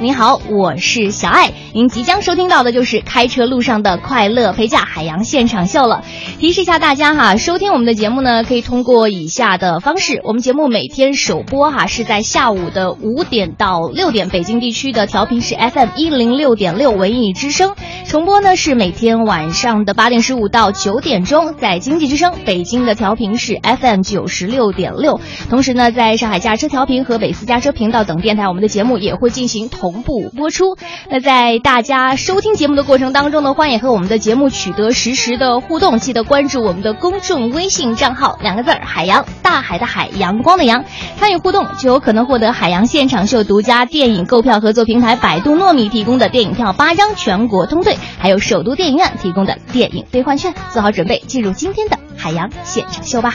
您好，我是小爱。您即将收听到的就是开车路上的快乐陪驾海洋现场秀了。提示一下大家哈，收听我们的节目呢，可以通过以下的方式。我们节目每天首播哈是在下午的五点到六点，北京地区的调频是 FM 一零六点六文艺之声；重播呢是每天晚上的八点十五到九点钟，在经济之声北京的调频是 FM 九十六点六。同时呢，在上海驾车调频和北四驾车频道等电台，我们的节目也会进行同。同步播出。那在大家收听节目的过程当中呢，欢迎和我们的节目取得实时的互动。记得关注我们的公众微信账号，两个字儿“海洋”，大海的海，阳光的阳。参与互动就有可能获得海洋现场秀独家电影购票合作平台百度糯米提供的电影票八张，全国通兑，还有首都电影院提供的电影兑换券。做好准备，进入今天的海洋现场秀吧。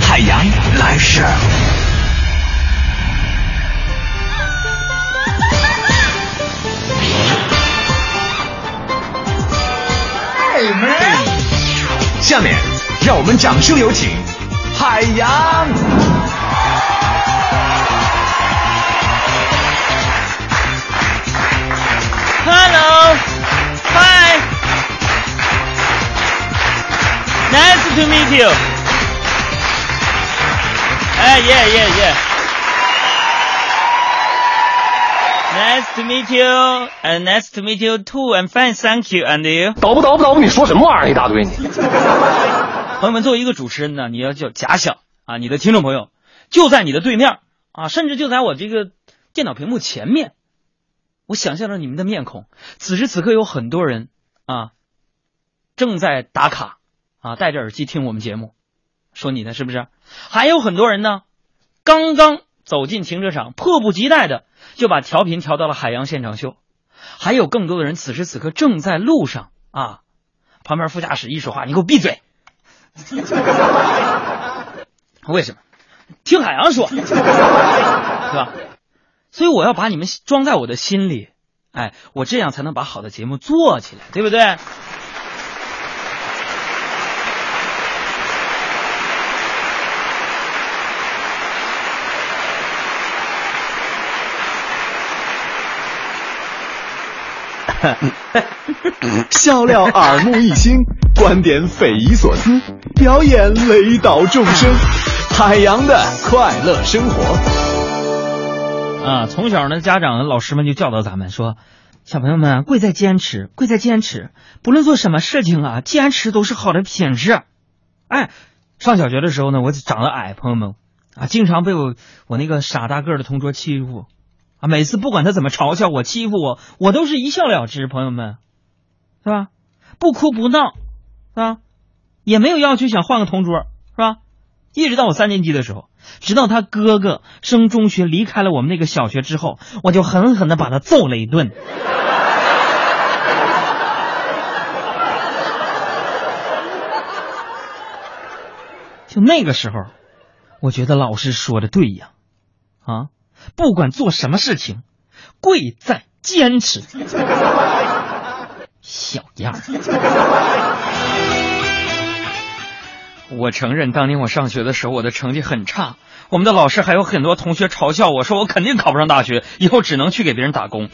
海洋来事。下面让我们掌声有请海洋。Hello，Hi，Nice to meet you。哎，Yeah Yeah Yeah。Nice to meet you, and nice to meet you too. I'm fine, thank you. And you? 倒不倒不倒不，你说什么玩意儿？一大堆你。朋友们，作为一个主持人呢，你要叫假想啊，你的听众朋友就在你的对面啊，甚至就在我这个电脑屏幕前面，我想象着你们的面孔。此时此刻，有很多人啊正在打卡啊，戴着耳机听我们节目。说你呢，是不是？还有很多人呢，刚刚走进停车场，迫不及待的就把调频调到了海洋现场秀。还有更多的人此时此刻正在路上啊，旁边副驾驶一说话，你给我闭嘴。为什么？听海洋说，是吧？所以我要把你们装在我的心里，哎，我这样才能把好的节目做起来，对不对？笑料耳目一新，观点匪夷所思，表演雷倒众生，海洋的快乐生活。啊，从小呢，家长、老师们就教导咱们说，小朋友们贵在坚持，贵在坚持，不论做什么事情啊，坚持都是好的品质。哎，上小学的时候呢，我长得矮，朋友们啊，经常被我我那个傻大个的同桌欺负。啊，每次不管他怎么嘲笑我、欺负我，我都是一笑了之，朋友们，是吧？不哭不闹，是吧？也没有要求想换个同桌，是吧？一直到我三年级的时候，直到他哥哥升中学离开了我们那个小学之后，我就狠狠的把他揍了一顿。就那个时候，我觉得老师说的对呀，啊。不管做什么事情，贵在坚持。小样儿！我承认，当年我上学的时候，我的成绩很差。我们的老师还有很多同学嘲笑我说，我肯定考不上大学，以后只能去给别人打工。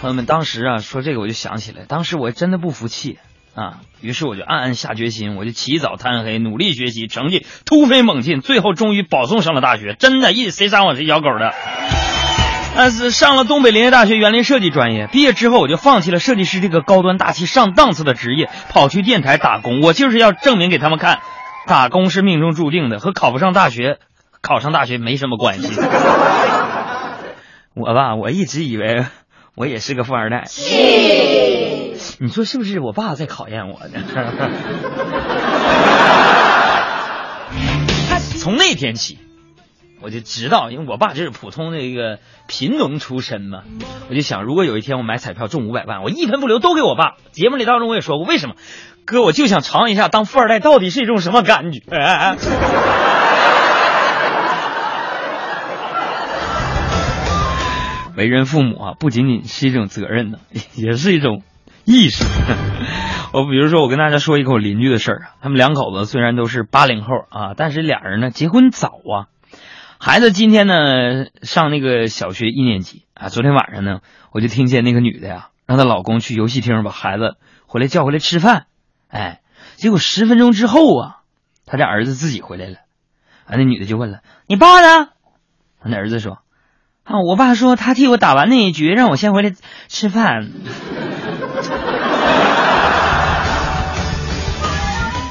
朋友们，当时啊，说这个我就想起来，当时我真的不服气啊，于是我就暗暗下决心，我就起早贪黑，努力学习，成绩突飞猛进，最后终于保送上了大学。真的，一谁上我谁咬狗的。但是上了东北林业大学园林设计专业，毕业之后我就放弃了设计师这个高端大气上档次的职业，跑去电台打工。我就是要证明给他们看，打工是命中注定的，和考不上大学、考上大学没什么关系。我吧，我一直以为我也是个富二代。你说是不是？我爸在考验我呢。从那天起。我就知道，因为我爸就是普通的一个贫农出身嘛，我就想，如果有一天我买彩票中五百万，我一分不留都给我爸。节目里当中我也说过，为什么？哥，我就想尝一下当富二代到底是一种什么感觉。为人父母啊，不仅仅是一种责任呢，也是一种意识。我比如说，我跟大家说一个我邻居的事儿啊，他们两口子虽然都是八零后啊，但是俩人呢结婚早啊。孩子今天呢上那个小学一年级啊，昨天晚上呢，我就听见那个女的呀，让她老公去游戏厅把孩子回来叫回来吃饭，哎，结果十分钟之后啊，他家儿子自己回来了，啊，那女的就问了：“你爸呢？”他那儿子说。啊，我爸说他替我打完那一局，让我先回来吃饭。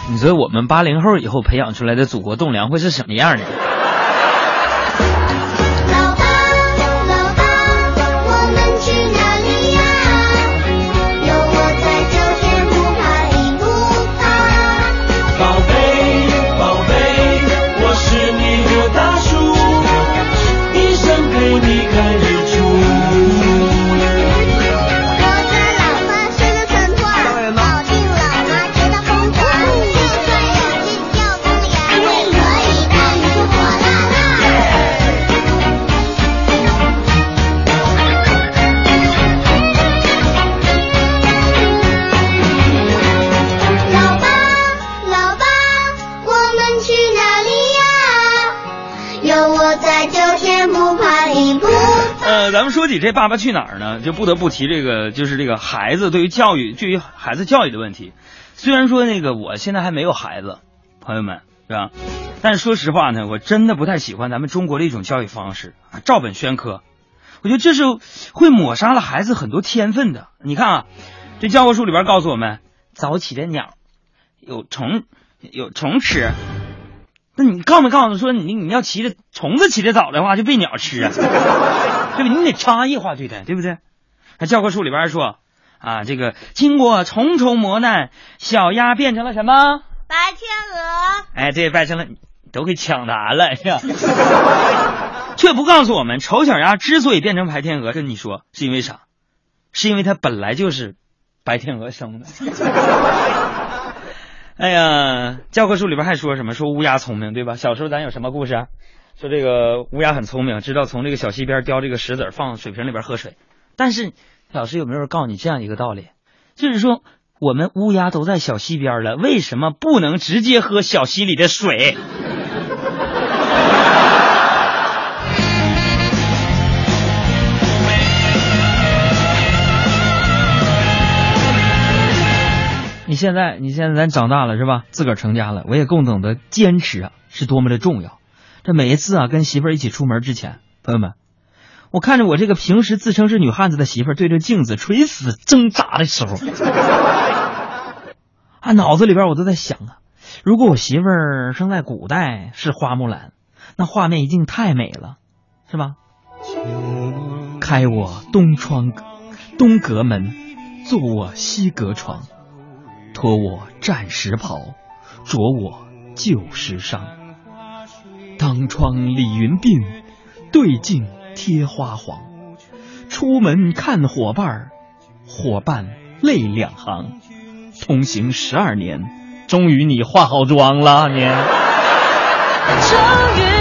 你说我们八零后以后培养出来的祖国栋梁会是什么样的？说起这《爸爸去哪儿》呢，就不得不提这个，就是这个孩子对于教育，对于孩子教育的问题。虽然说那个我现在还没有孩子，朋友们是吧？但说实话呢，我真的不太喜欢咱们中国的一种教育方式啊，照本宣科。我觉得这是会抹杀了孩子很多天分的。你看啊，这教科书里边告诉我们，早起的鸟有虫有虫吃。那你告没告诉说你你要骑着虫子起得早的话就被鸟吃啊？对不？你得差异化对待，对不对？那教科书里边说啊，这个经过重重磨难，小鸭变成了什么？白天鹅。哎，对，变成了，都给抢答了呀。却不告诉我们，丑小鸭之所以变成白天鹅，跟你说是因为啥？是因为它本来就是白天鹅生的。哎呀，教科书里边还说什么？说乌鸦聪明，对吧？小时候咱有什么故事啊？说这个乌鸦很聪明，知道从这个小溪边叼这个石子放水瓶里边喝水。但是老师有没有人告诉你这样一个道理？就是说我们乌鸦都在小溪边了，为什么不能直接喝小溪里的水？你现在，你现在咱长大了是吧？自个儿成家了，我也更懂得坚持啊是多么的重要。这每一次啊，跟媳妇儿一起出门之前，朋友们，我看着我这个平时自称是女汉子的媳妇儿对着镜子垂死挣扎的时候，啊，脑子里边我都在想啊，如果我媳妇儿生在古代是花木兰，那画面一定太美了，是吧？开我东窗，东阁门，坐我西阁床。脱我战时袍，着我旧时裳。当窗理云鬓，对镜贴花黄。出门看伙伴，伙伴泪两行。同行十二年，终于你化好妆了，你。终于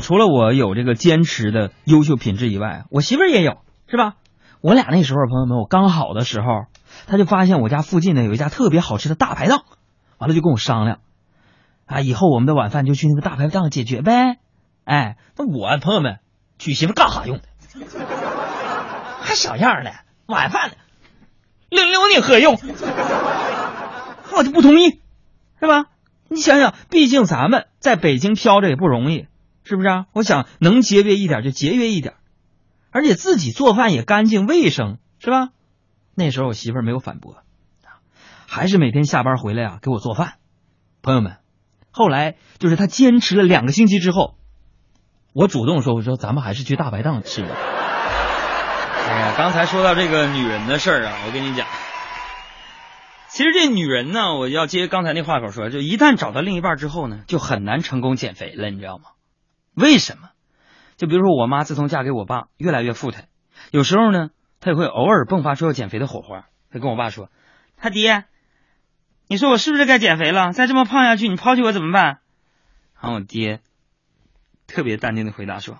除了我有这个坚持的优秀品质以外，我媳妇儿也有，是吧？我俩那时候，朋友们，我刚好的时候。他就发现我家附近呢有一家特别好吃的大排档，完了就跟我商量，啊，以后我们的晚饭就去那个大排档解决呗。哎，那我朋友们娶媳妇干啥用的？还小样的，晚饭留留你何用？我就不同意，是吧？你想想，毕竟咱们在北京飘着也不容易，是不是啊？我想能节约一点就节约一点，而且自己做饭也干净卫生，是吧？那时候我媳妇儿没有反驳，还是每天下班回来啊给我做饭。朋友们，后来就是他坚持了两个星期之后，我主动说：“我说咱们还是去大排档吃吧。”哎呀，刚才说到这个女人的事儿啊，我跟你讲，其实这女人呢，我要接刚才那话口说，就一旦找到另一半之后呢，就很难成功减肥了，你知道吗？为什么？就比如说我妈自从嫁给我爸，越来越富态，有时候呢，她也会偶尔迸发出要减肥的火花。她跟我爸说：“他爹，你说我是不是该减肥了？再这么胖下去，你抛弃我怎么办？”然后我爹特别淡定的回答说：“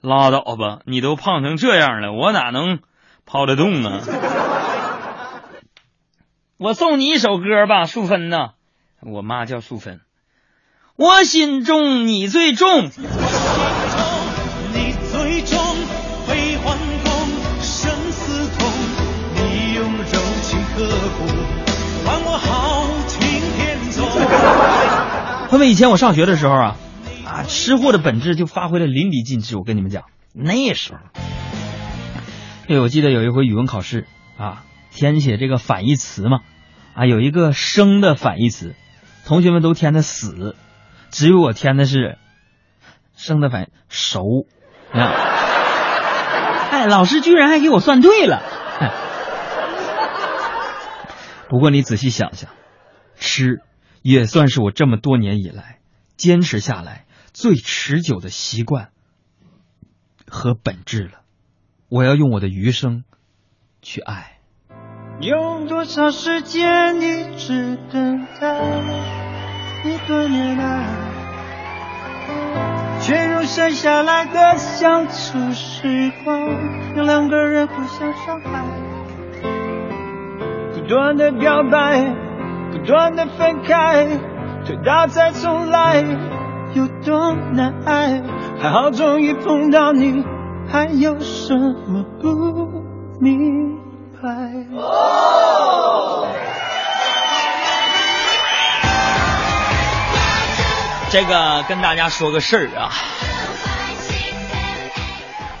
拉倒吧，你都胖成这样了，我哪能抛得动啊？” 我送你一首歌吧，素芬呐，我妈叫素芬。我心中你最重，你最重，悲欢共，生死同，你用柔情刻骨，换我豪情天纵。朋友们，以前我上学的时候啊，啊，吃货的本质就发挥的淋漓尽致。我跟你们讲，那时候，对，我记得有一回语文考试啊，填写这个反义词嘛，啊，有一个生的反义词，同学们都填的死，只有我填的是生的反熟，啊，哎，老师居然还给我算对了。哎 不过你仔细想想，吃也算是我这么多年以来坚持下来最持久的习惯和本质了。我要用我的余生去爱。用多少时间一直等待一个恋爱，却用剩下来的相处时光，让两个人互相伤害。不断的表白，不断的分开，推倒再重来，有多难挨？还好终于碰到你，还有什么不明白？这个跟大家说个事儿啊，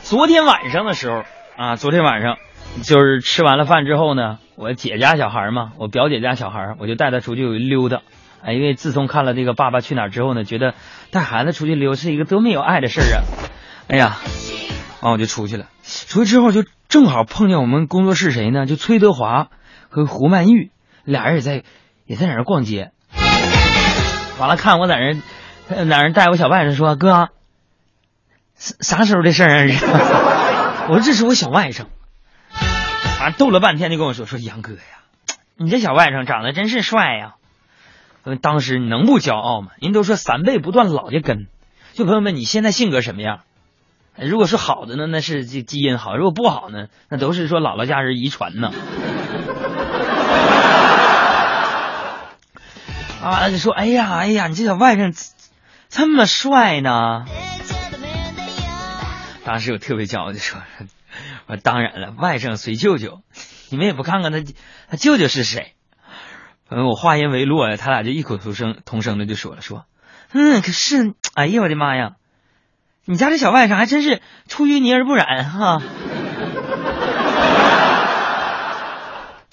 昨天晚上的时候啊，昨天晚上就是吃完了饭之后呢，我姐家小孩嘛，我表姐家小孩，我就带他出去溜达。哎，因为自从看了这个《爸爸去哪儿》之后呢，觉得带孩子出去溜是一个多么有爱的事儿啊！哎呀，完我就出去了。出去之后就正好碰见我们工作室谁呢？就崔德华和胡曼玉俩人也在也在那儿逛街。完了，看我在那儿。哪人带我小外甥说：“哥，啥啥时候的事儿啊？”我说：“这是我小外甥。”啊，逗了半天就跟我说：“说杨哥呀，你这小外甥长得真是帅呀！”当时你能不骄傲吗？人都说三辈不断老家根。就朋友们，你现在性格什么样？如果是好的呢，那是这基因好；如果不好呢，那都是说姥姥家人遗传呢。啊，就说：“哎呀，哎呀，你这小外甥。”这么帅呢！当时我特别骄傲的说：“我说当然了，外甥随舅舅，你们也不看看他他舅舅是谁？”嗯，我话音未落呀，他俩就异口同声同声的就说了：“说，嗯，可是，哎呀，我的妈呀，你家这小外甥还真是出淤泥而不染哈！”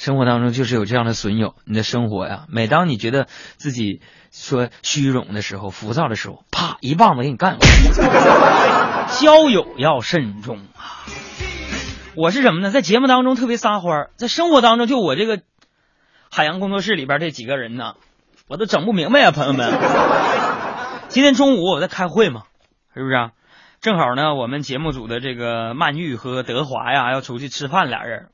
生活当中就是有这样的损友，你的生活呀，每当你觉得自己说虚荣的时候、浮躁的时候，啪一棒子给你干过去。交友要慎重啊！我是什么呢？在节目当中特别撒欢，在生活当中就我这个海洋工作室里边这几个人呢，我都整不明白啊，朋友们。今天中午我在开会嘛，是不是、啊？正好呢，我们节目组的这个曼玉和德华呀要出去吃饭，俩人。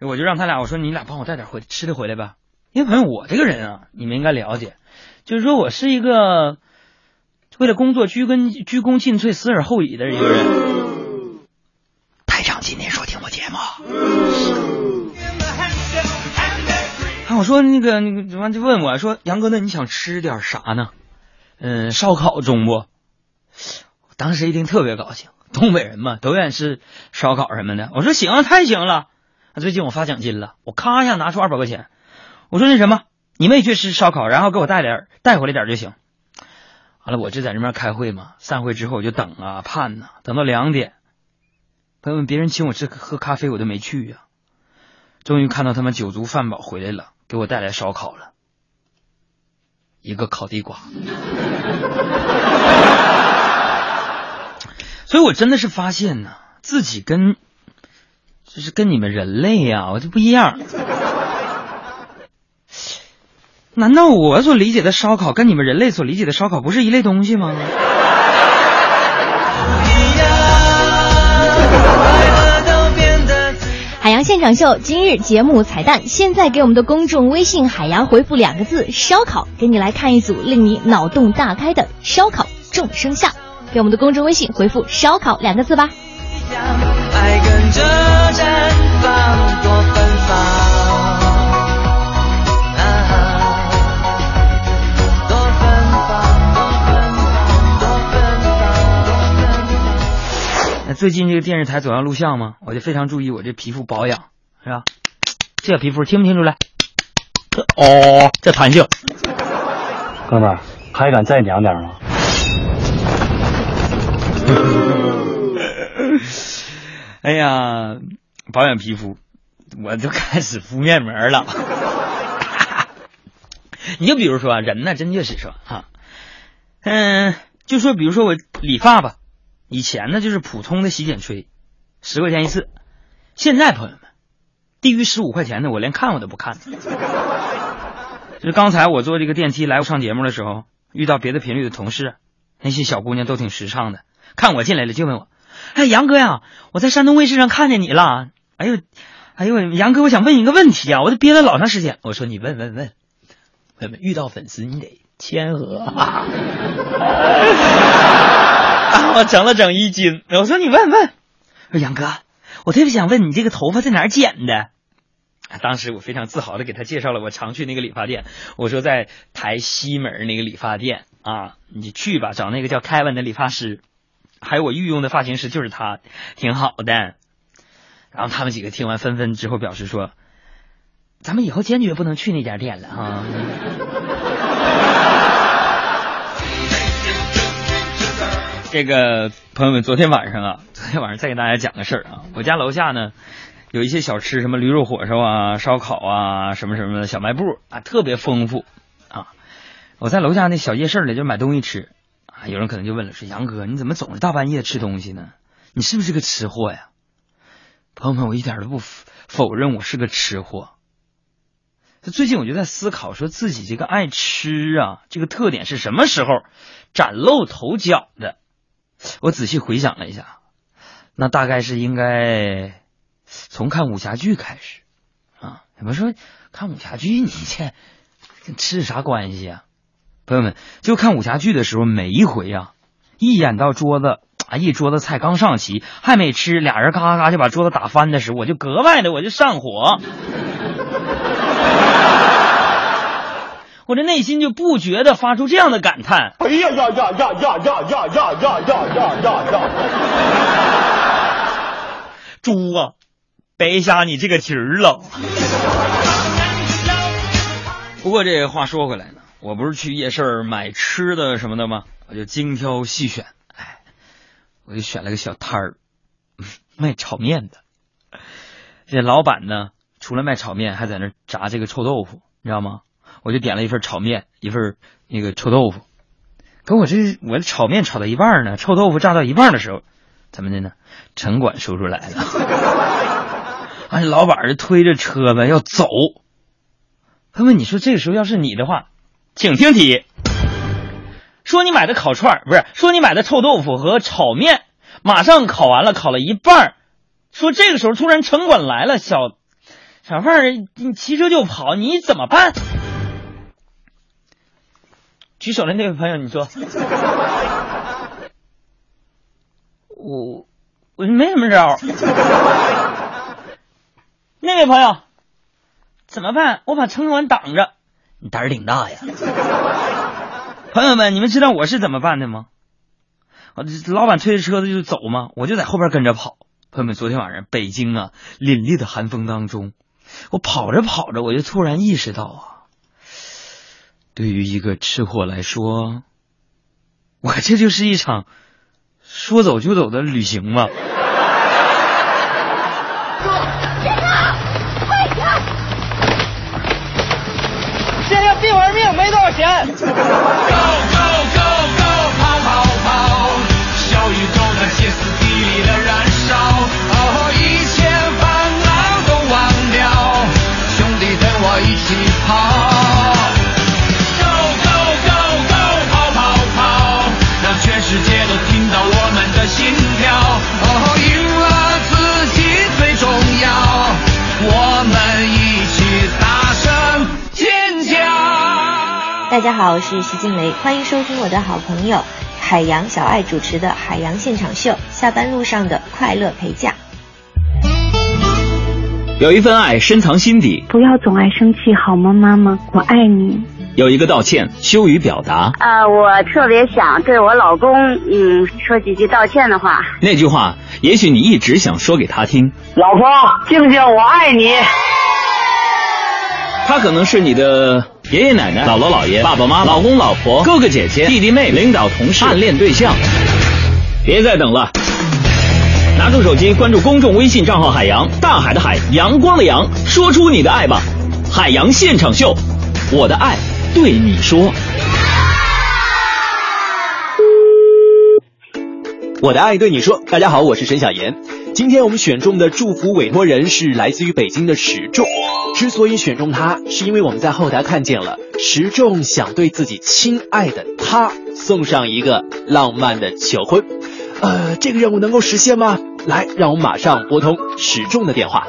我就让他俩，我说你俩帮我带点回吃的回来吧。因为朋友，我这个人啊，你们应该了解，就是说我是一个为了工作鞠躬鞠躬尽瘁、死而后已的一个人。台长今天说听我节目，啊，我说那个那个完就问我说杨哥，那你想吃点啥呢？嗯，烧烤中不？我当时一听特别高兴，东北人嘛都愿意吃烧烤什么的。我说行，太行了。最近我发奖金了，我咔一下拿出二百块钱，我说那什么，你们也去吃烧烤，然后给我带点带回来点就行。完了，我就在那边开会嘛，散会之后我就等啊盼呐，等到两点，朋友们别人请我吃喝咖啡我都没去呀。终于看到他们酒足饭饱回来了，给我带来烧烤了，一个烤地瓜。所以我真的是发现呢，自己跟。就是跟你们人类呀、我就不一样。难道我所理解的烧烤跟你们人类所理解的烧烤不是一类东西吗？海洋现场秀今日节目彩蛋，现在给我们的公众微信“海洋”回复两个字“烧烤”，给你来看一组令你脑洞大开的烧烤众生相。给我们的公众微信回复“烧烤”两个字吧。爱跟着绽放，多芬芳。啊多芬芳，多芬芳，多芬芳，多芬芳。那最近这个电视台总要录像嘛，我就非常注意我这皮肤保养，是吧？这皮肤听不听出来？这哦，这弹性。哥们儿，还敢再娘点吗？哎呀，保养皮肤，我就开始敷面膜了。你就比如说啊，人呢，真就是说哈，嗯，就说比如说我理发吧，以前呢就是普通的洗剪吹，十块钱一次，现在朋友们，低于十五块钱的我连看我都不看。就是刚才我坐这个电梯来上节目的时候，遇到别的频率的同事，那些小姑娘都挺时尚的，看我进来了就问我：“哎，杨哥呀，我在山东卫视上看见你了。哎呦，哎呦，杨哥，我想问你一个问题啊，我都憋了老长时间。”我说：“你问问问，问问，遇到粉丝你得谦和啊。”啊，我整了整衣襟。我说：“你问问。”说：“杨哥，我特别想问你这个头发在哪儿剪的？”当时我非常自豪的给他介绍了我常去那个理发店，我说在台西门那个理发店啊，你去吧，找那个叫凯文的理发师，还有我御用的发型师就是他，挺好的。然后他们几个听完纷纷之后表示说，咱们以后坚决不能去那家店了哈。这个朋友们，昨天晚上啊，昨天晚上再给大家讲个事儿啊，我家楼下呢。有一些小吃，什么驴肉火烧啊、烧烤啊，什么什么的小卖部啊，特别丰富啊。我在楼下那小夜市里就买东西吃啊。有人可能就问了，说杨哥，你怎么总是大半夜吃东西呢？你是不是个吃货呀？朋友们，我一点都不否认我是个吃货。最近我就在思考，说自己这个爱吃啊，这个特点是什么时候崭露头角的？我仔细回想了一下，那大概是应该。从看武侠剧开始，啊，怎么说看武侠剧？你这跟吃啥关系啊？朋友们，就看武侠剧的时候，每一回啊，一演到桌子啊，一桌子菜刚上齐，还没吃，俩人嘎嘎嘎就把桌子打翻的时候，我就格外的我就上火，我这内心就不觉的发出这样的感叹：哎呀呀呀呀呀呀呀呀呀呀呀呀！猪啊！白瞎你这个题儿了。不过这话说回来呢，我不是去夜市买吃的什么的吗？我就精挑细选，哎，我就选了个小摊儿，卖炒面的。这老板呢，除了卖炒面，还在那炸这个臭豆腐，你知道吗？我就点了一份炒面，一份那个臭豆腐。可我这我的炒面炒到一半呢，臭豆腐炸到一半的时候，怎么的呢？城管叔叔来了。哎，老板就推着车子要走。他问：“你说这个时候要是你的话，请听题。说你买的烤串不是？说你买的臭豆腐和炒面，马上烤完了，烤了一半儿。说这个时候突然城管来了，小小贩儿你骑车就跑，你怎么办？举手的那位朋友，你说，我我没什么招。”那位朋友，怎么办？我把城管挡着，你胆儿挺大呀！朋友们，你们知道我是怎么办的吗？我老板推着车子就走嘛，我就在后边跟着跑。朋友们，昨天晚上北京啊，凛冽的寒风当中，我跑着跑着，我就突然意识到啊，对于一个吃货来说，我这就是一场说走就走的旅行嘛。大家好，我是徐静蕾，欢迎收听我的好朋友海洋小爱主持的《海洋现场秀》，下班路上的快乐陪驾。有一份爱深藏心底，不要总爱生气好吗，妈妈？我爱你。有一个道歉羞于表达，啊、我特别想对我老公，嗯，说几句道歉的话。那句话也许你一直想说给他听。老婆，静静，我爱你。他可能是你的爷爷奶奶、姥姥姥爷、爸爸妈妈、老公老婆、哥哥姐姐、弟弟妹妹、领导同事、暗恋对象。别再等了，拿出手机关注公众微信账号“海洋大海的海阳光的阳”，说出你的爱吧！海洋现场秀，我的爱对你说。我的爱对你说，大家好，我是沈小妍。今天我们选中的祝福委托人是来自于北京的石仲。之所以选中他，是因为我们在后台看见了石仲想对自己亲爱的他送上一个浪漫的求婚。呃，这个任务能够实现吗？来，让我们马上拨通石仲的电话。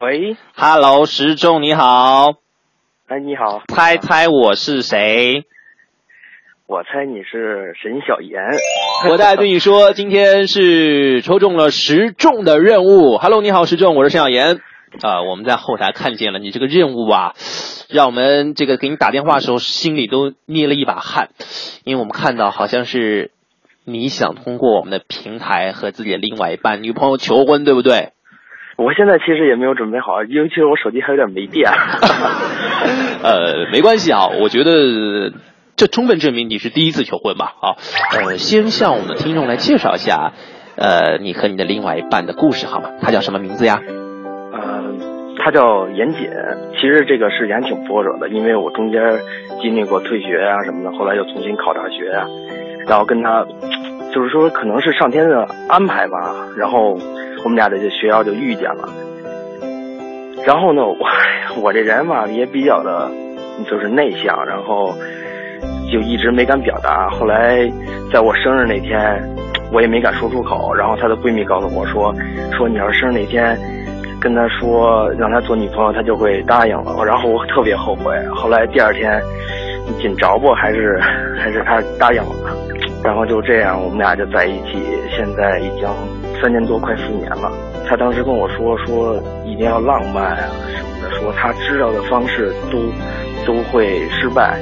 喂，Hello，石仲你好，哎，你好，猜猜我是谁？我猜你是沈小妍。我的爱对你说，今天是抽中了十中的任务。Hello，你好，十中，我是沈小妍。啊、我们在后台看见了你这个任务啊，让我们这个给你打电话的时候心里都捏了一把汗，因为我们看到好像是你想通过我们的平台和自己的另外一半女朋友求婚，对不对？我现在其实也没有准备好，尤其是我手机还有点没电。呃，没关系啊，我觉得这充分证明你是第一次求婚吧？好，呃，先向我们的听众来介绍一下，呃，你和你的另外一半的故事好吗？他叫什么名字呀？呃，他叫严谨。其实这个事情挺波折的，因为我中间经历过退学啊什么的，后来又重新考大学啊，然后跟他，就是说可能是上天的安排吧，然后我们俩在这学校就遇见了。然后呢，我我这人嘛也比较的，就是内向，然后就一直没敢表达。后来在我生日那天，我也没敢说出口。然后她的闺蜜告诉我说，说你要是生日那天跟她说让她做女朋友，她就会答应了。然后我特别后悔。后来第二天紧着不还是还是她答应了。然后就这样，我们俩就在一起，现在已经三年多，快四年了。他当时跟我说，说一定要浪漫啊什么的，说他知道的方式都都会失败，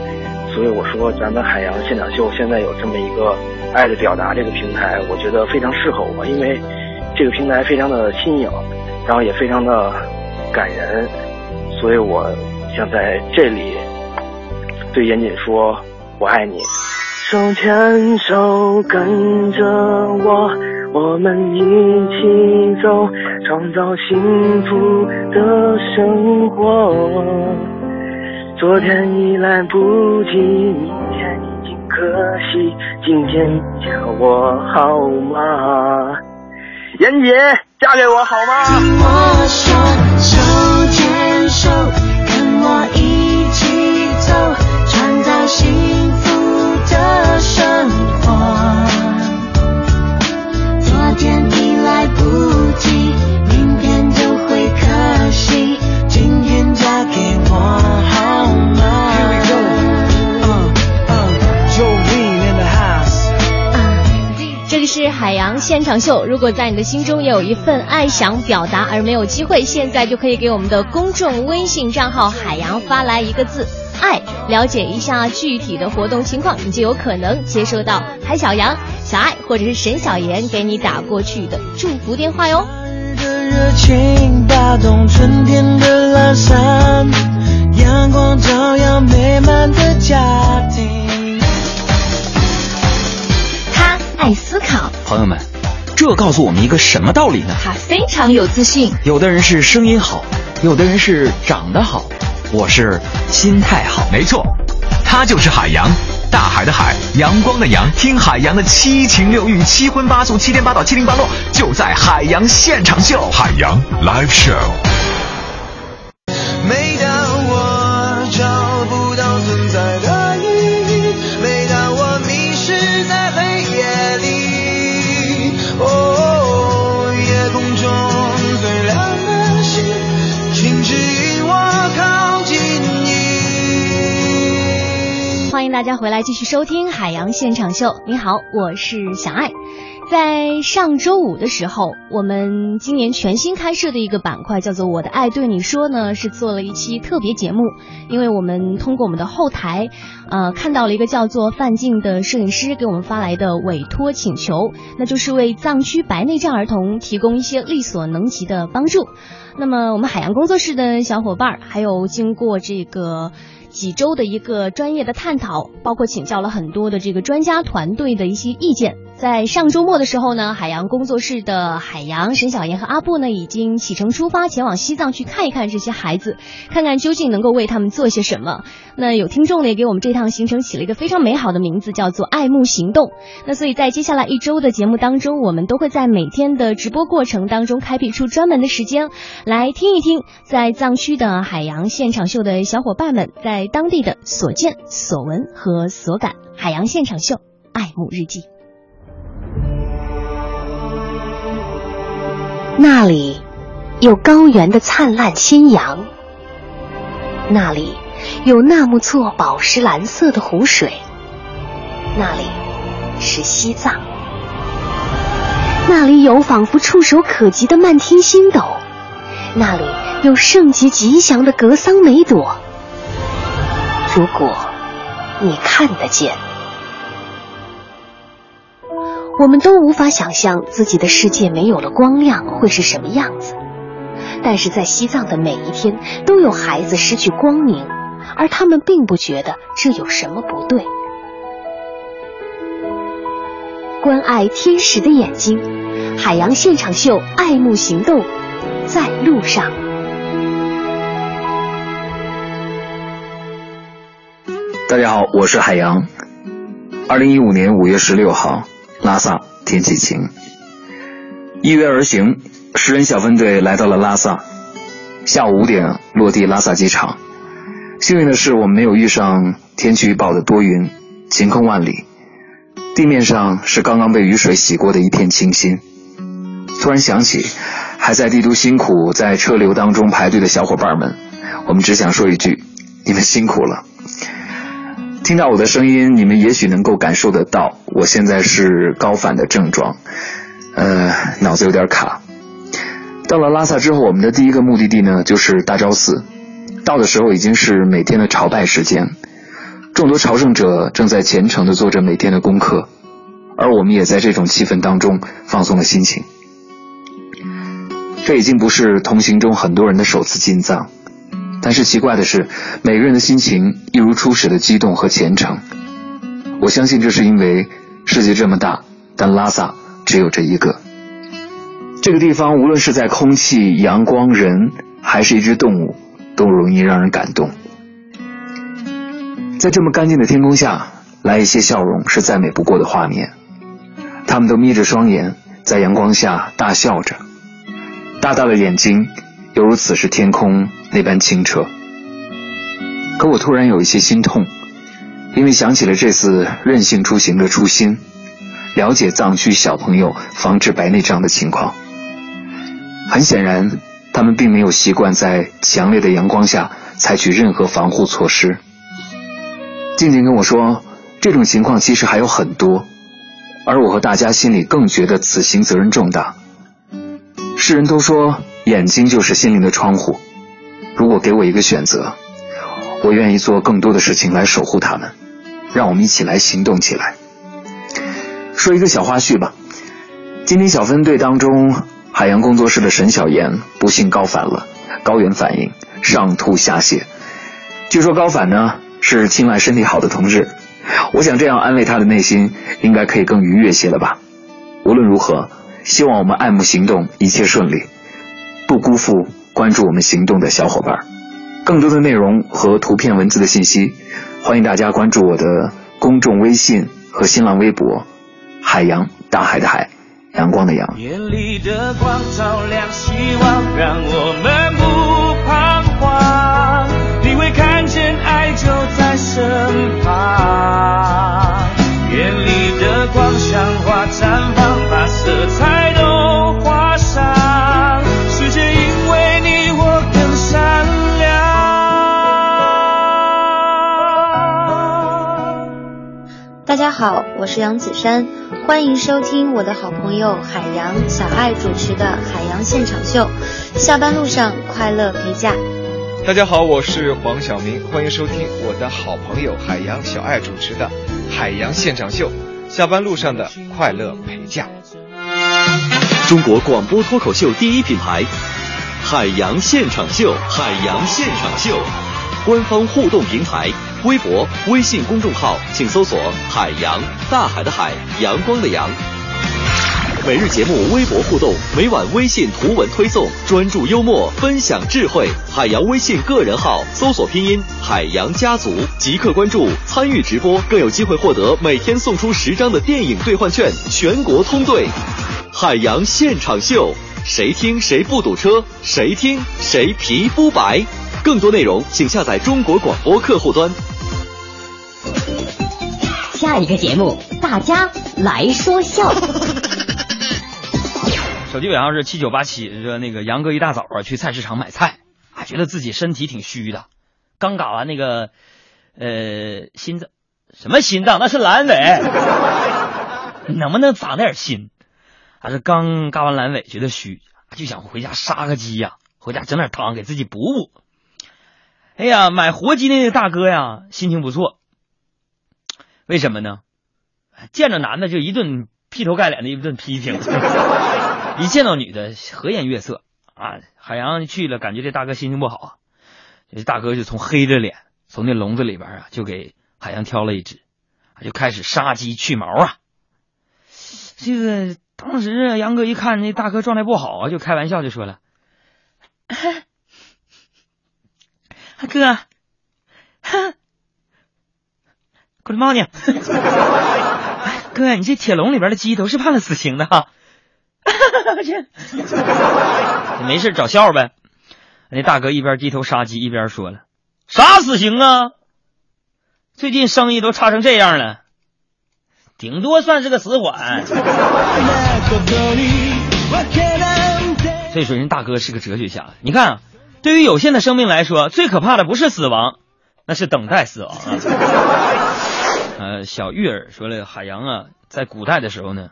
所以我说咱们海洋现场秀现在有这么一个爱的表达这个平台，我觉得非常适合我，因为这个平台非常的新颖，然后也非常的感人，所以我想在这里对严谨说，我爱你。手牵手跟着我，我们一起走，创造幸福的生活。昨天已来不及，明天已经可惜，今天叫我好吗？妍姐，嫁给我好吗？听我说，手牵手，跟我一起走，创造幸是海洋现场秀。如果在你的心中也有一份爱想表达而没有机会，现在就可以给我们的公众微信账号“海洋”发来一个字“爱”，了解一下具体的活动情况，你就有可能接收到海小羊、小爱或者是沈小妍给你打过去的祝福电话哟。的热情打动春天的懒散，阳光照耀美满的家庭。爱思考，朋友们，这告诉我们一个什么道理呢？他非常有自信。有的人是声音好，有的人是长得好，我是心态好。没错，他就是海洋，大海的海，阳光的阳。听海洋的七情六欲、七荤八素、七颠八倒、七零八落，就在海洋现场秀。海洋 Live Show。欢迎大家回来继续收听《海洋现场秀》。你好，我是小爱。在上周五的时候，我们今年全新开设的一个板块叫做“我的爱对你说”呢，是做了一期特别节目。因为我们通过我们的后台，呃，看到了一个叫做范静的摄影师给我们发来的委托请求，那就是为藏区白内障儿童提供一些力所能及的帮助。那么，我们海洋工作室的小伙伴，还有经过这个。几周的一个专业的探讨，包括请教了很多的这个专家团队的一些意见。在上周末的时候呢，海洋工作室的海洋、沈小妍和阿布呢，已经启程出发前往西藏去看一看这些孩子，看看究竟能够为他们做些什么。那有听众呢，也给我们这趟行程起了一个非常美好的名字，叫做“爱慕行动”。那所以在接下来一周的节目当中，我们都会在每天的直播过程当中开辟出专门的时间，来听一听在藏区的海洋现场秀的小伙伴们在当地的所见所闻和所感。海洋现场秀，爱慕日记。那里有高原的灿烂新阳，那里有纳木错宝石蓝色的湖水，那里是西藏，那里有仿佛触手可及的漫天星斗，那里有圣洁吉祥的格桑梅朵。如果你看得见。我们都无法想象自己的世界没有了光亮会是什么样子，但是在西藏的每一天都有孩子失去光明，而他们并不觉得这有什么不对。关爱天使的眼睛，海洋现场秀，爱慕行动，在路上。大家好，我是海洋。二零一五年五月十六号。拉萨天气晴，一约而行，十人小分队来到了拉萨。下午五点落地拉萨机场。幸运的是，我们没有遇上天气预报的多云，晴空万里。地面上是刚刚被雨水洗过的一片清新。突然想起，还在帝都辛苦在车流当中排队的小伙伴们，我们只想说一句：你们辛苦了。听到我的声音，你们也许能够感受得到，我现在是高反的症状，呃，脑子有点卡。到了拉萨之后，我们的第一个目的地呢，就是大昭寺。到的时候已经是每天的朝拜时间，众多朝圣者正在虔诚地做着每天的功课，而我们也在这种气氛当中放松了心情。这已经不是同行中很多人的首次进藏。但是奇怪的是，每个人的心情一如初始的激动和虔诚。我相信这是因为世界这么大，但拉萨只有这一个。这个地方无论是在空气、阳光、人，还是一只动物，都容易让人感动。在这么干净的天空下，来一些笑容是再美不过的画面。他们都眯着双眼，在阳光下大笑着，大大的眼睛。犹如此时天空那般清澈，可我突然有一些心痛，因为想起了这次任性出行的初心，了解藏区小朋友防治白内障的情况。很显然，他们并没有习惯在强烈的阳光下采取任何防护措施。静静跟我说，这种情况其实还有很多，而我和大家心里更觉得此行责任重大。世人都说。眼睛就是心灵的窗户。如果给我一个选择，我愿意做更多的事情来守护他们。让我们一起来行动起来。说一个小花絮吧。今天小分队当中，海洋工作室的沈小妍不幸高反了，高原反应，上吐下泻。据说高反呢是青睐身体好的同志。我想这样安慰他的内心，应该可以更愉悦些了吧。无论如何，希望我们爱慕行动一切顺利。不辜负关注我们行动的小伙伴，更多的内容和图片文字的信息，欢迎大家关注我的公众微信和新浪微博“海洋大海的海，阳光的阳”。大家好，我是杨子珊，欢迎收听我的好朋友海洋小爱主持的《海洋现场秀》，下班路上快乐陪驾。大家好，我是黄晓明，欢迎收听我的好朋友海洋小爱主持的《海洋现场秀》，下班路上的快乐陪驾。中国广播脱口秀第一品牌，《海洋现场秀》，海洋现场秀，官方互动平台。微博、微信公众号，请搜索“海洋”，大海的海，阳光的阳。每日节目微博互动，每晚微信图文推送，专注幽默，分享智慧。海洋微信个人号搜索拼音“海洋家族”，即刻关注，参与直播，更有机会获得每天送出十张的电影兑换券，全国通兑。海洋现场秀，谁听谁不堵车，谁听谁皮肤白。更多内容请下载中国广播客户端。下一个节目，大家来说笑。手机尾号是七九八七，说那个杨哥一大早啊去菜市场买菜，啊觉得自己身体挺虚的，刚搞完那个呃心脏什么心脏那是阑尾，能不能长点心？还是刚嘎完阑尾觉得虚，就想回家杀个鸡呀，回家整点汤给自己补补。哎呀，买活鸡那个大哥呀，心情不错。为什么呢？见着男的就一顿劈头盖脸的一顿批评，一见到女的和颜悦色啊。海洋去了，感觉这大哥心情不好啊。这大哥就从黑着脸从那笼子里边啊，就给海洋挑了一只，就开始杀鸡去毛啊。这个当时杨哥一看那大哥状态不好啊，就开玩笑就说了：“ 哥，哼。”过来猫呢，哥，你这铁笼里边的鸡都是判了死刑的哈。这 没事找笑呗。那大哥一边低头杀鸡一边说了：“啥死刑啊？最近生意都差成这样了，顶多算是个死缓。”所以说，人大哥是个哲学家。你看，对于有限的生命来说，最可怕的不是死亡，那是等待死亡啊。呃，小玉儿说了，海洋啊，在古代的时候呢，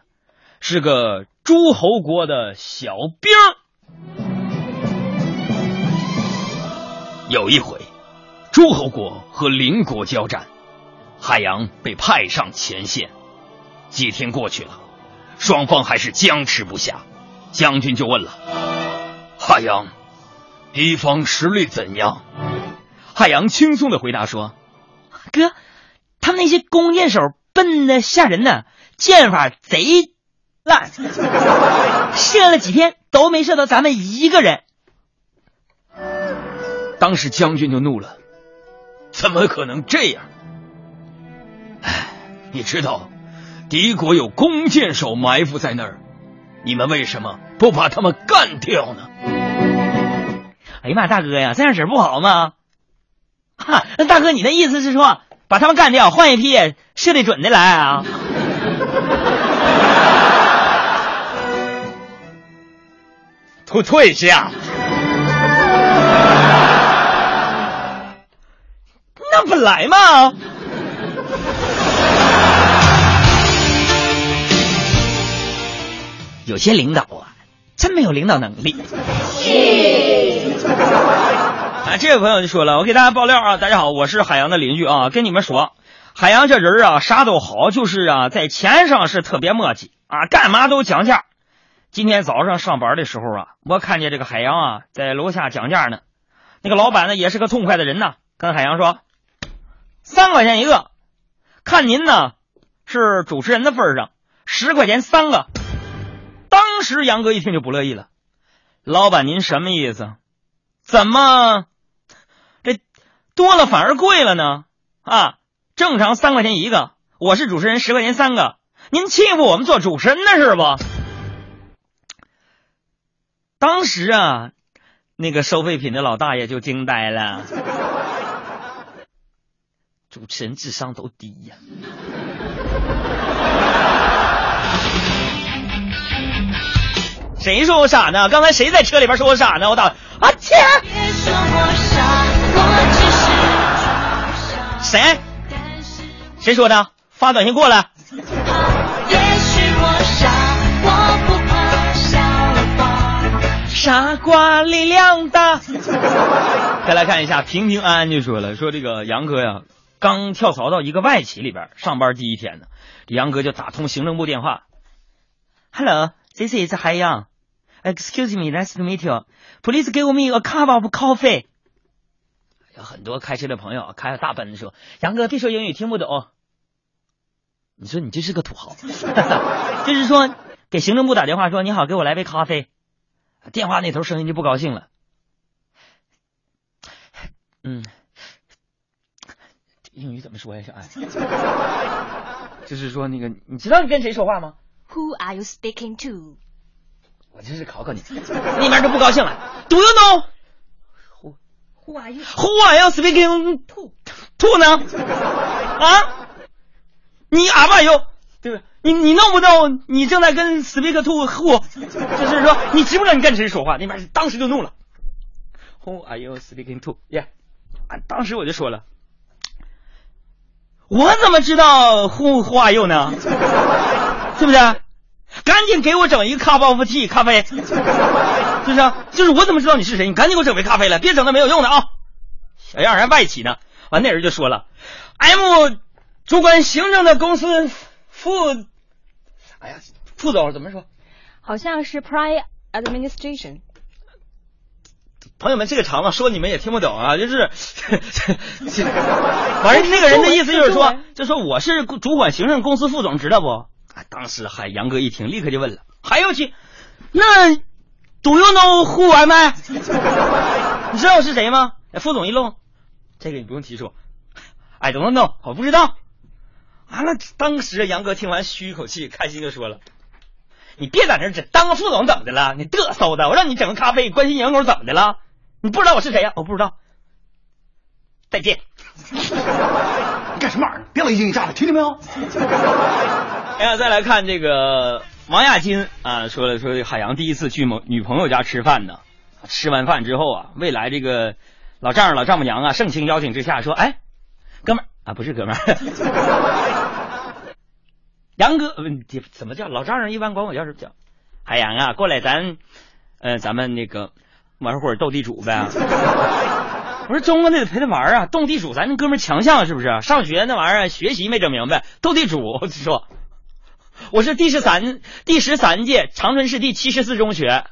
是个诸侯国的小兵。有一回，诸侯国和邻国交战，海洋被派上前线。几天过去了，双方还是僵持不下，将军就问了：“海洋，敌方实力怎样？”海洋轻松的回答说：“哥。”他们那些弓箭手笨的吓人呢，箭法贼烂，射了几天都没射到咱们一个人。当时将军就怒了，怎么可能这样？哎，你知道敌国有弓箭手埋伏在那儿，你们为什么不把他们干掉呢？哎呀妈，大哥呀，这样式不好吗？哈，那大哥，你的意思是说？把他们干掉，换一批射得准的来啊！都退下！那本来嘛？有些领导啊，真没有领导能力。啊，这位朋友就说了，我给大家爆料啊，大家好，我是海洋的邻居啊，跟你们说，海洋这人啊，啥都好，就是啊，在钱上是特别磨叽啊，干嘛都讲价。今天早上上班的时候啊，我看见这个海洋啊，在楼下讲价呢。那个老板呢，也是个痛快的人呐，跟海洋说，三块钱一个，看您呢是主持人的份上，十块钱三个。当时杨哥一听就不乐意了，老板您什么意思？怎么？多了反而贵了呢，啊，正常三块钱一个，我是主持人十块钱三个，您欺负我们做主持人的是不？当时啊，那个收废品的老大爷就惊呆了，主持人智商都低呀。谁说我傻呢？刚才谁在车里边说我傻呢？我打啊天！谁？谁说的？发短信过来。也许我傻，我不怕笑话。傻瓜力量大。再来看一下，平平安安就说了，说这个杨哥呀，刚跳槽到一个外企里边上班第一天呢，这杨哥就打通行政部电话，Hello, this is 海洋，Excuse me, nice to meet you. Please give me a cup of coffee. 有很多开车的朋友开着大奔说，杨哥别说英语听不懂。你说你这是个土豪，就是说给行政部打电话说你好，给我来杯咖啡。电话那头声音就不高兴了。嗯，英语怎么说呀，小爱？就是说那个，你知道你跟谁说话吗？Who are you speaking to？我就是考考你，那边就不高兴了。Do you know Who are you？who are you speaking to to 呢？啊？你 are you？对不对？你你弄不弄？你正在跟 speak to who？就是说你知不知道你跟谁说话？那边当时就怒了。Who are you speaking to？Yeah，、啊，当时我就说了，我怎么知道 who who are you 呢？是不是？赶紧给我整一个 cup of tea 咖啡，是不是？就是我怎么知道你是谁？你赶紧给我整杯咖啡来，别整那没有用的啊！小样儿还外企呢。完那人就说了，M 主管行政的公司副，哎呀，副总怎么说？好像是 Prior Administration。朋友们，这个长了说你们也听不懂啊，就是，反正那个人的意思就是说，就说我是主管行政公司副总，知道不？啊，当时海杨哥一听，立刻就问了，还有去，那 Do you know who am 你知道我是谁吗？副总一愣，这个你不用提出，I don't know，我不知道。啊，那，当时杨哥听完吁一口气，开心就说了。你别在那儿只当个副总怎么的了？你嘚瑟的！我让你整个咖啡，关心员工怎么的了？你不知道我是谁呀、我不知道。再见。干什么玩意儿？别老一惊一乍的，听见没有？哎呀，再来看这个王亚金啊，说了说海洋第一次去某女朋友家吃饭呢，吃完饭之后啊，未来这个老丈人老丈母娘啊盛情邀请之下说，哎，哥们儿啊，不是哥们儿，杨哥，怎么叫老丈人？一般管我叫什么叫？海洋啊，过来咱，呃，咱们那个玩会儿斗地主呗。我说中国那得陪他玩啊，斗地主咱那哥们强项是不是？上学那玩意儿学习没整明白，斗地主我说，我是第十三第十三届长春市第七十四中学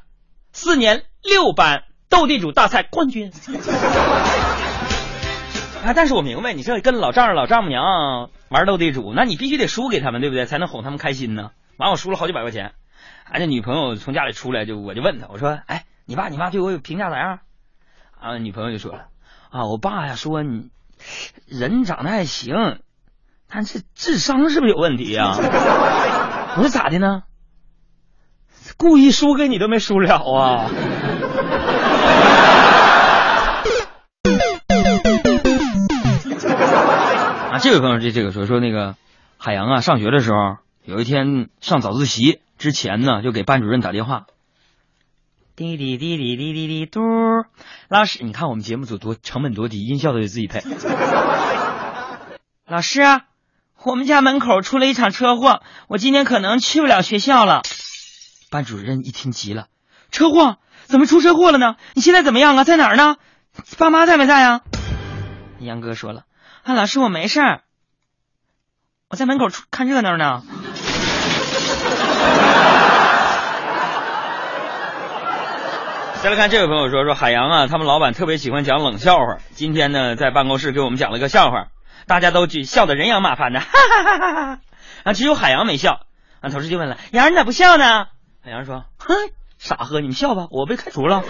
四年六班斗地主大赛冠军。啊！但是我明白，你这跟老丈人老丈母娘玩斗地主，那你必须得输给他们，对不对？才能哄他们开心呢。完，我输了好几百块钱。俺这女朋友从家里出来，就我就问她，我说：“哎，你爸你妈对我有评价咋样？”啊，女朋友就说了：“啊，我爸呀说你人长得还行，但是智商是不是有问题呀、我说咋的呢？故意输给你都没输了啊！啊，这位朋友这这个说说那个海洋啊，上学的时候有一天上早自习之前呢，就给班主任打电话，滴滴滴滴滴滴滴嘟，老师，你看我们节目组多成本多低，音效都得自己配。老师，我们家门口出了一场车祸，我今天可能去不了学校了。班主任一听急了，车祸？怎么出车祸了呢？你现在怎么样啊？在哪儿呢？爸妈在没在啊？杨哥说了，啊，老师我没事儿，我在门口看热闹呢。再来看这位朋友说说海洋啊，他们老板特别喜欢讲冷笑话。今天呢，在办公室给我们讲了个笑话，大家都笑得人仰马翻的，哈哈哈哈哈！啊，只有海洋没笑。啊，同事就问了：“洋你咋不笑呢？”海洋说：“哼，傻呵，你们笑吧，我被开除了。”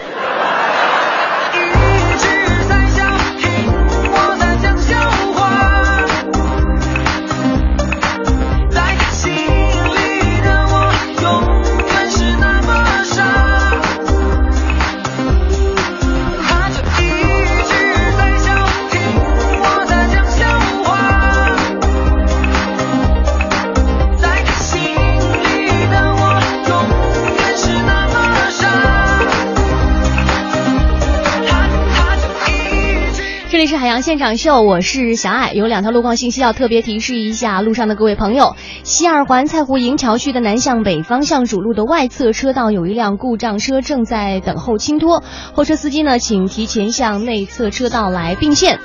里是海洋现场秀，我是小爱。有两条路况信息要特别提示一下路上的各位朋友：西二环蔡湖营桥区的南向北方向主路的外侧车道有一辆故障车正在等候清拖，后车司机呢，请提前向内侧车道来并线。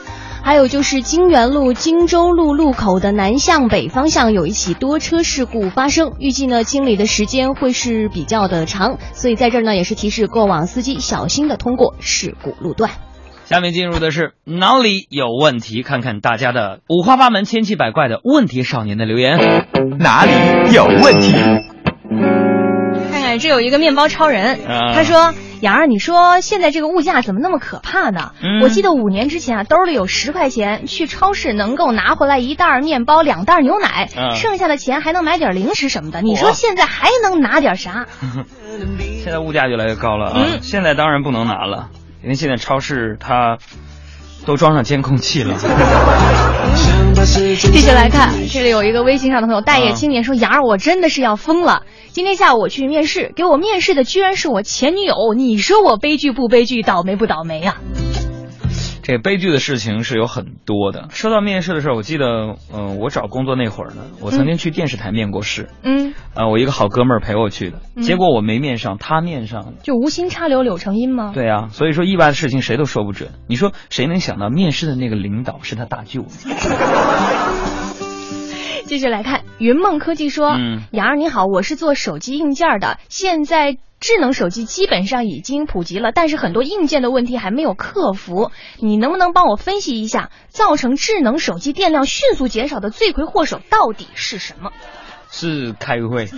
还有就是金源路荆州路路口的南向北方向有一起多车事故发生，预计呢清理的时间会是比较的长，所以在这儿呢也是提示过往司机小心的通过事故路段。下面进入的是哪里有问题，看看大家的五花八门、千奇百怪的问题少年的留言。哪里有问题？看看这有一个面包超人，啊他说。杨儿，你说现在这个物价怎么那么可怕呢？嗯我记得五年之前啊，兜里有十块钱，去超市能够拿回来一袋面包、两袋牛奶，嗯剩下的钱还能买点零食什么的。你说现在还能拿点啥？现在物价越来越高了啊！嗯现在当然不能拿了，因为现在超市它都装上监控器了。继续来看，这里有一个微信上的朋友待业啊青年说：“杨儿，我真的是要疯了！今天下午我去面试，给我面试的居然是我前女友，你说我悲剧不悲剧，倒霉不倒霉啊呀、这个悲剧的事情是有很多的。说到面试的时候，我记得，嗯、我找工作那会儿呢，我曾经去电视台面过试，嗯，啊、我一个好哥们儿陪我去的，嗯结果我没面上，他面上了。就无心插柳柳成荫吗？对啊，所以说意外的事情谁都说不准。你说谁能想到面试的那个领导是他大舅？继续来看，云梦科技说：“嗯杨儿你好，我是做手机硬件的，现在智能手机基本上已经普及了，但是很多硬件的问题还没有克服。你能不能帮我分析一下，造成智能手机电量迅速减少的罪魁祸首到底是什么？是开个会。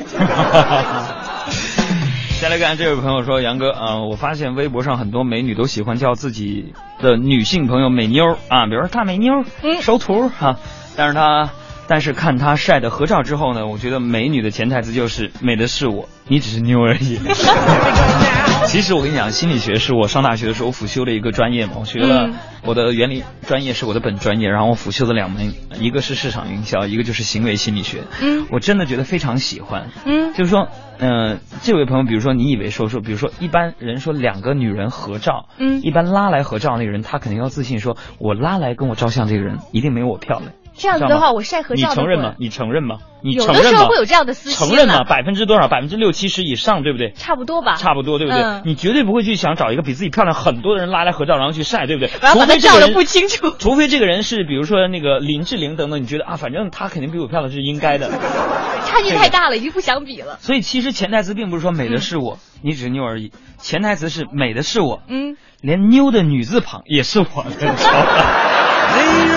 再来看这位朋友说，杨哥啊、呃我发现微博上很多美女都喜欢叫自己的女性朋友美妞儿啊，比如说大美妞儿、嗯熟图哈、但是她，但是看她晒的合照之后呢，我觉得美女的潜台词就是美的是我，你只是妞而已。其实我跟你讲，心理学是我上大学的时候辅修的一个专业嘛，我学了嗯我的原理专业是我的本专业，然后我辅修的两门，一个是市场营销，一个就是行为心理学。嗯我真的觉得非常喜欢。嗯就是说，嗯、这位朋友，比如说你以为说说，比如说一般人说两个女人合照，嗯一般拉来合照那个人，他肯定要自信说，我拉来跟我照相这个人一定没有我漂亮。这样子的话，我晒合照你承认吗？你承认吗？你有承认吗？的时候会有这样的私心呢承认吗？百分之多少？百分之六七十以上，对不对？差不多吧？差不多，对不对？嗯你绝对不会去想找一个比自己漂亮很多的人拉来合照，然后去晒，对不对？然后把除非这个人它照的不清楚。除非这个人是比如说那个林志玲等等，你觉得啊，反正她肯定比我漂亮是应该的。差距太大了，已经不想比了。所以其实潜台词并不是说美的是我，你只是妞而已，潜台词是美的是我，嗯，连妞的女字旁也是我的，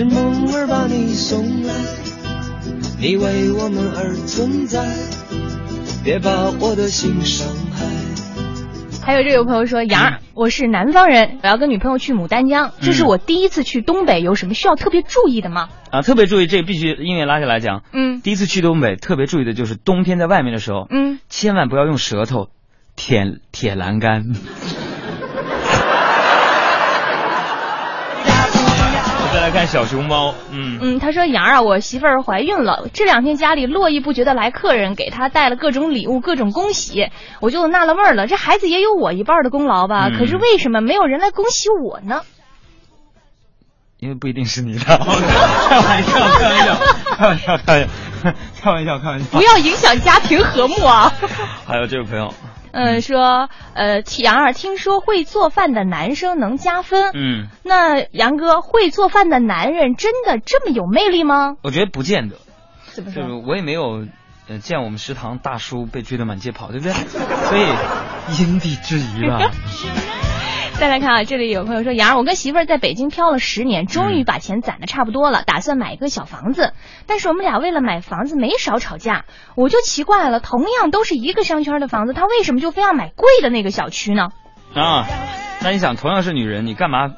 是梦儿把你送来，你为我们而存在，别把我的心伤害。还有这位朋友说，杨儿，我是南方人，我要跟女朋友去牡丹江，这是嗯我第一次去东北，有什么需要特别注意的吗？啊，特别注意，这个必须音乐拉下来讲。嗯第一次去东北，特别注意的就是冬天在外面的时候，嗯，千万不要用舌头舔铁栏杆。看小熊猫，嗯，嗯，他说杨儿啊，我媳妇儿怀孕了，这两天家里络绎不绝的来客人，给她带了各种礼物，各种恭喜，我就纳了闷儿了，这孩子也有我一半的功劳吧？嗯可是为什么没有人来恭喜我呢？因为不一定是你的，开玩笑，开玩笑，开玩笑，开玩笑，开玩笑，开玩笑。不要影响家庭和睦啊！还有这位朋友，嗯，说呃，杨儿听说会做饭的男生能加分，嗯，那杨哥会做饭的男人真的这么有魅力吗？我觉得不见得，怎么说？就是我也没有呃见我们食堂大叔被追得满街跑，对不对？所以 因地制宜吧。再来看啊，这里有朋友说，杨儿，我跟媳妇儿在北京漂了十年，终嗯于把钱攒的差不多了，打算买一个小房子。但是我们俩为了买房子没少吵架，我就奇怪了，同样都是一个商圈的房子，他为什么就非要买贵的那个小区呢？啊，那你想，同样是女人，你干嘛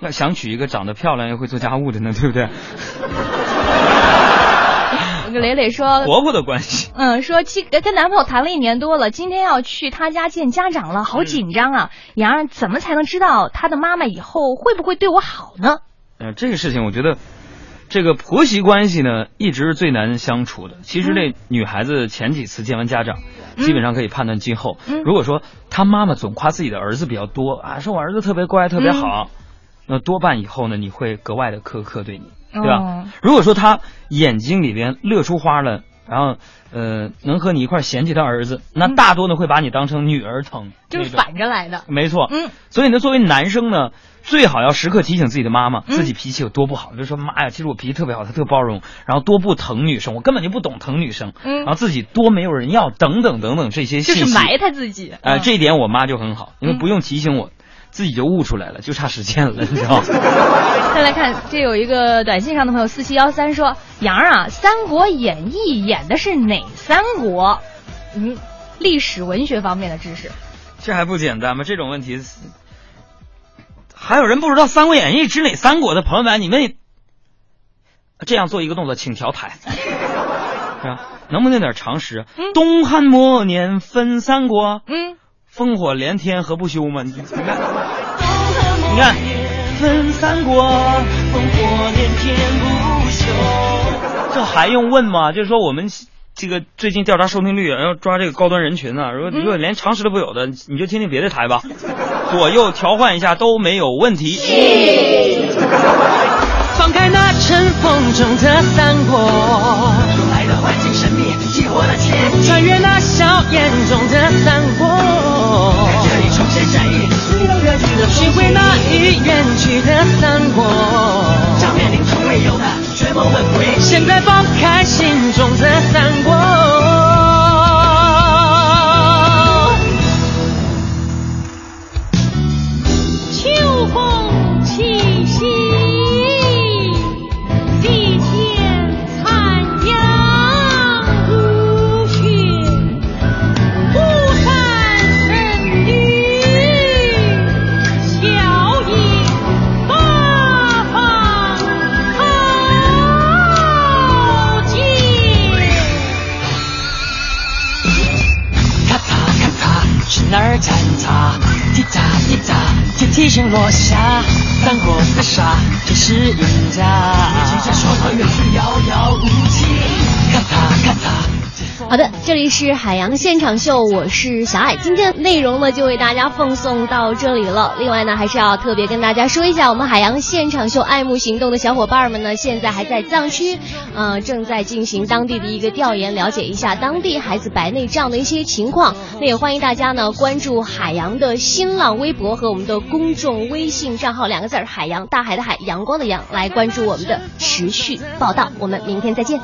要想娶一个长得漂亮又会做家务的呢？对不对？那个磊磊说，婆婆的关系。嗯，说七跟男朋友谈了一年多了，今天要去他家见家长了，好紧张啊！杨儿怎么才能知道他的妈妈以后会不会对我好呢？呃，这个事情我觉得这个婆媳关系呢，一直是最难相处的。其实这女孩子前几次见完家长，嗯基本上可以判断今后。嗯如果说她妈妈总夸自己的儿子比较多啊，说我儿子特别乖、特别好，那多半以后呢，你会格外的苛刻对你，对吧？哦如果说他眼睛里边乐出花了，然后呃能和你一块儿嫌弃他儿子，那大多呢会把你当成女儿疼，嗯就是反着来的。没错，嗯，所以呢，作为男生呢，最好要时刻提醒自己的妈妈，嗯。自己脾气有多不好。比如说，妈呀，其实我脾气特别好，她特包容，然后多不疼女生，我根本就不懂疼女生，嗯。然后自己多没有人要，等等等等这些信息，就是埋汰自己。哎、嗯。这一点我妈就很好，因为嗯。不用提醒我，自己就悟出来了，就差实践了，你知道吗？再来看，这有一个短信上的朋友四七幺三说：“杨啊，《三国演义》演的是哪三国？嗯，历史文学方面的知识。这还不简单吗？这种问题，还有人不知道《三国演义》指哪三国的朋友们，你们这样做一个动作，请调台，是吧？能不能有点常识？东汉末年分三国，嗯，烽火连天何不休嘛？你你看，你看，分三国，烽火连天不休，这还用问吗？就是说我们。这个最近调查收听率，要抓这个高端人群呢、如果如果连常识都不有的，你就听听别的台吧，左右调换一下都没有问题。放开那尘封中的三国，如来的环境神秘，是海洋现场秀，我是小爱。今天内容呢，就为大家奉送到这里了。另外呢，还是要特别跟大家说一下，我们海洋现场秀爱慕行动的小伙伴们呢，现在还在藏区，呃，正在进行当地的一个调研，了解一下当地孩子白内障的一些情况。那也欢迎大家呢关注海洋的新浪微博和我们的公众微信账号两个字儿“海洋”，大海的海，阳光的阳，来关注我们的持续报道。我们明天再见。